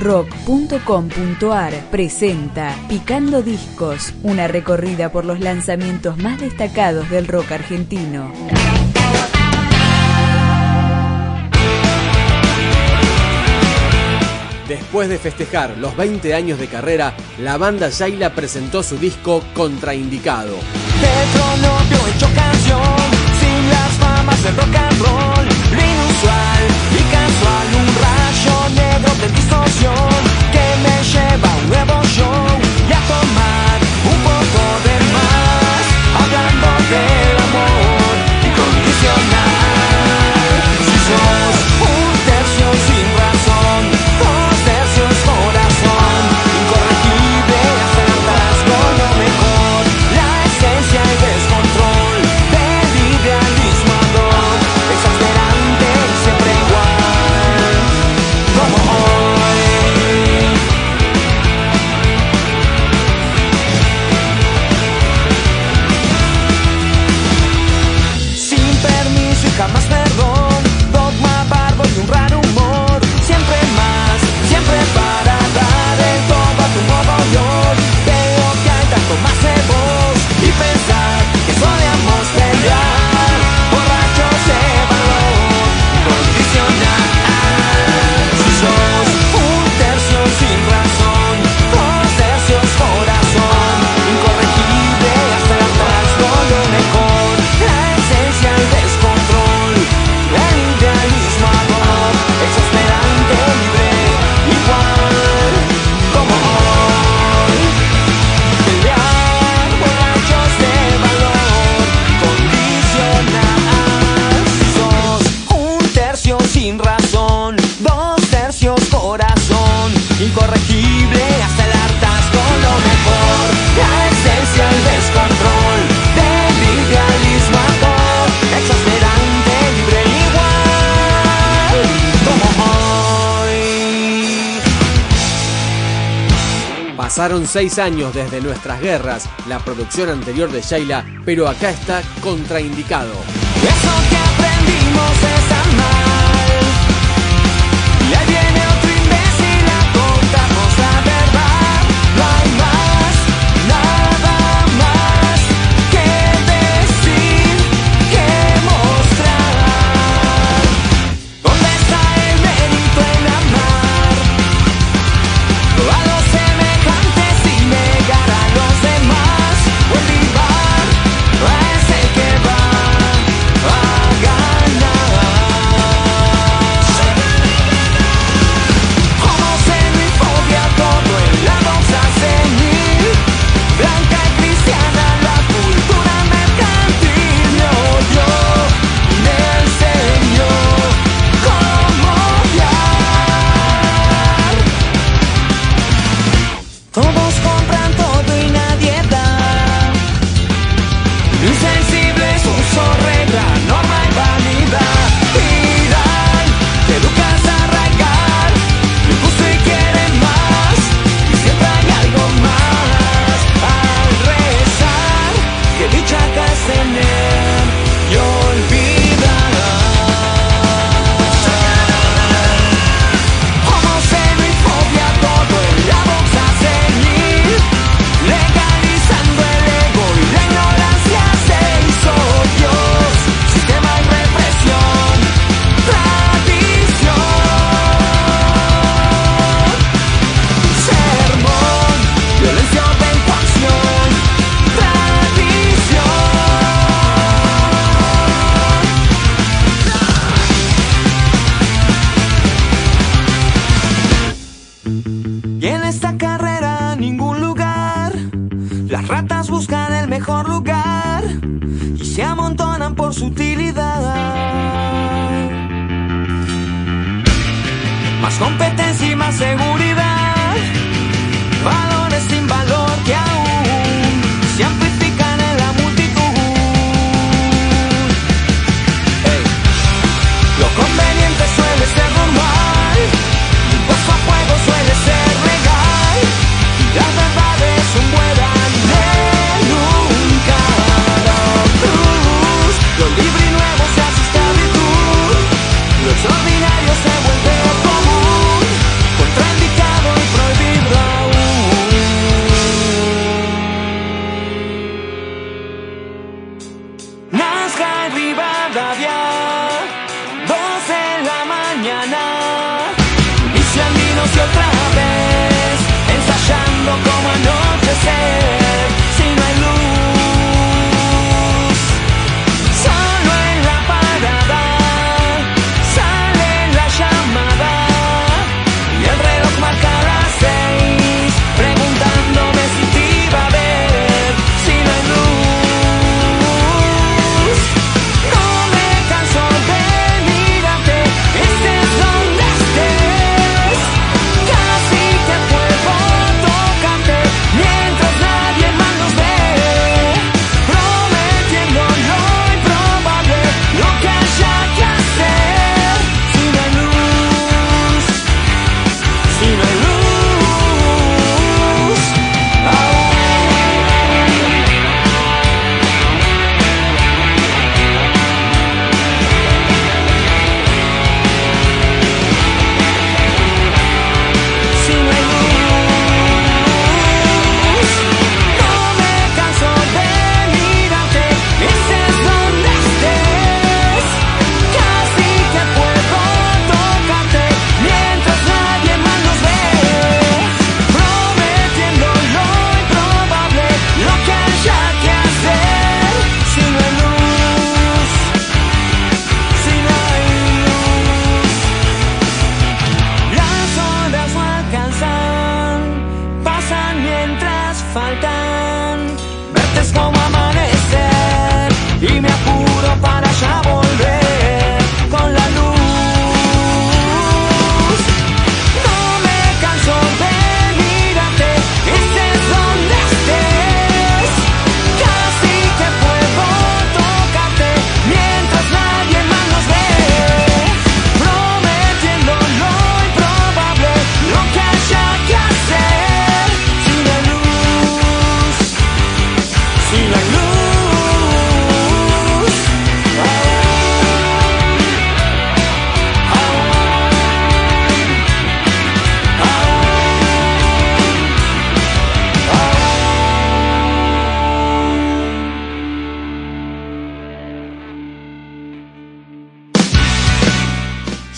rock.com.ar presenta Picando Discos, una recorrida por los lanzamientos más destacados del rock argentino. Después de festejar los 20 años de carrera, la banda Yaila presentó su disco Contraindicado. rock and roll, inusual y casual de distorsión que me lleva a un nuevo show y a tomar un poco de más hablando de Pasaron seis años desde nuestras guerras, la producción anterior de Sheila, pero acá está contraindicado. mejor lugar y se amontonan por su utilidad. Más competencia y más seguridad, valores sin valor. mundo como anochecer.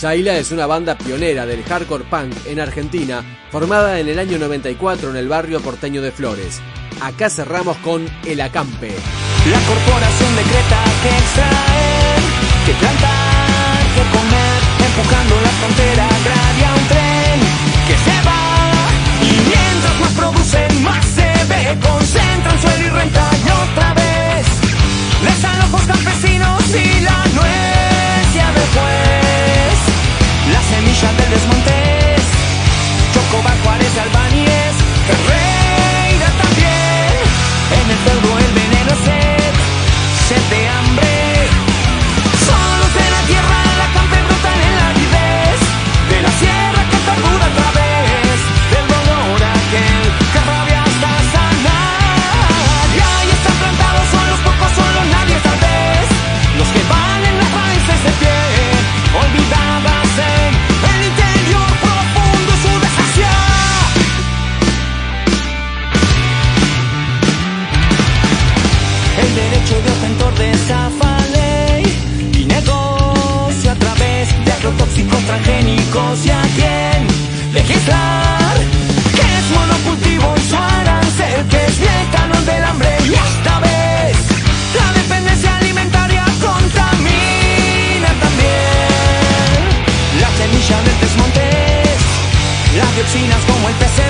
Shaila es una banda pionera del hardcore punk en Argentina, formada en el año 94 en el barrio porteño de Flores. Acá cerramos con El Acampe. La corporación decreta que extraer, que planta y a quién legislar. Que es monocultivo y su arancel, que es el del hambre y esta vez la dependencia alimentaria contamina también. La semilla del desmonte, las dioxinas como el PC.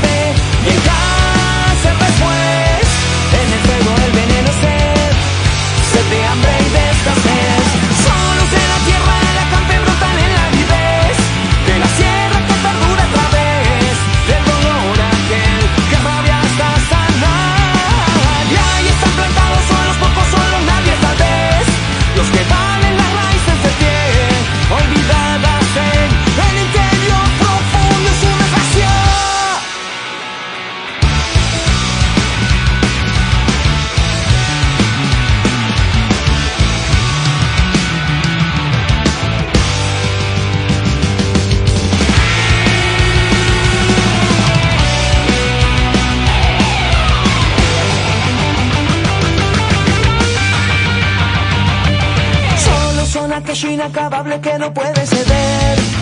inacabable que no puede ceder.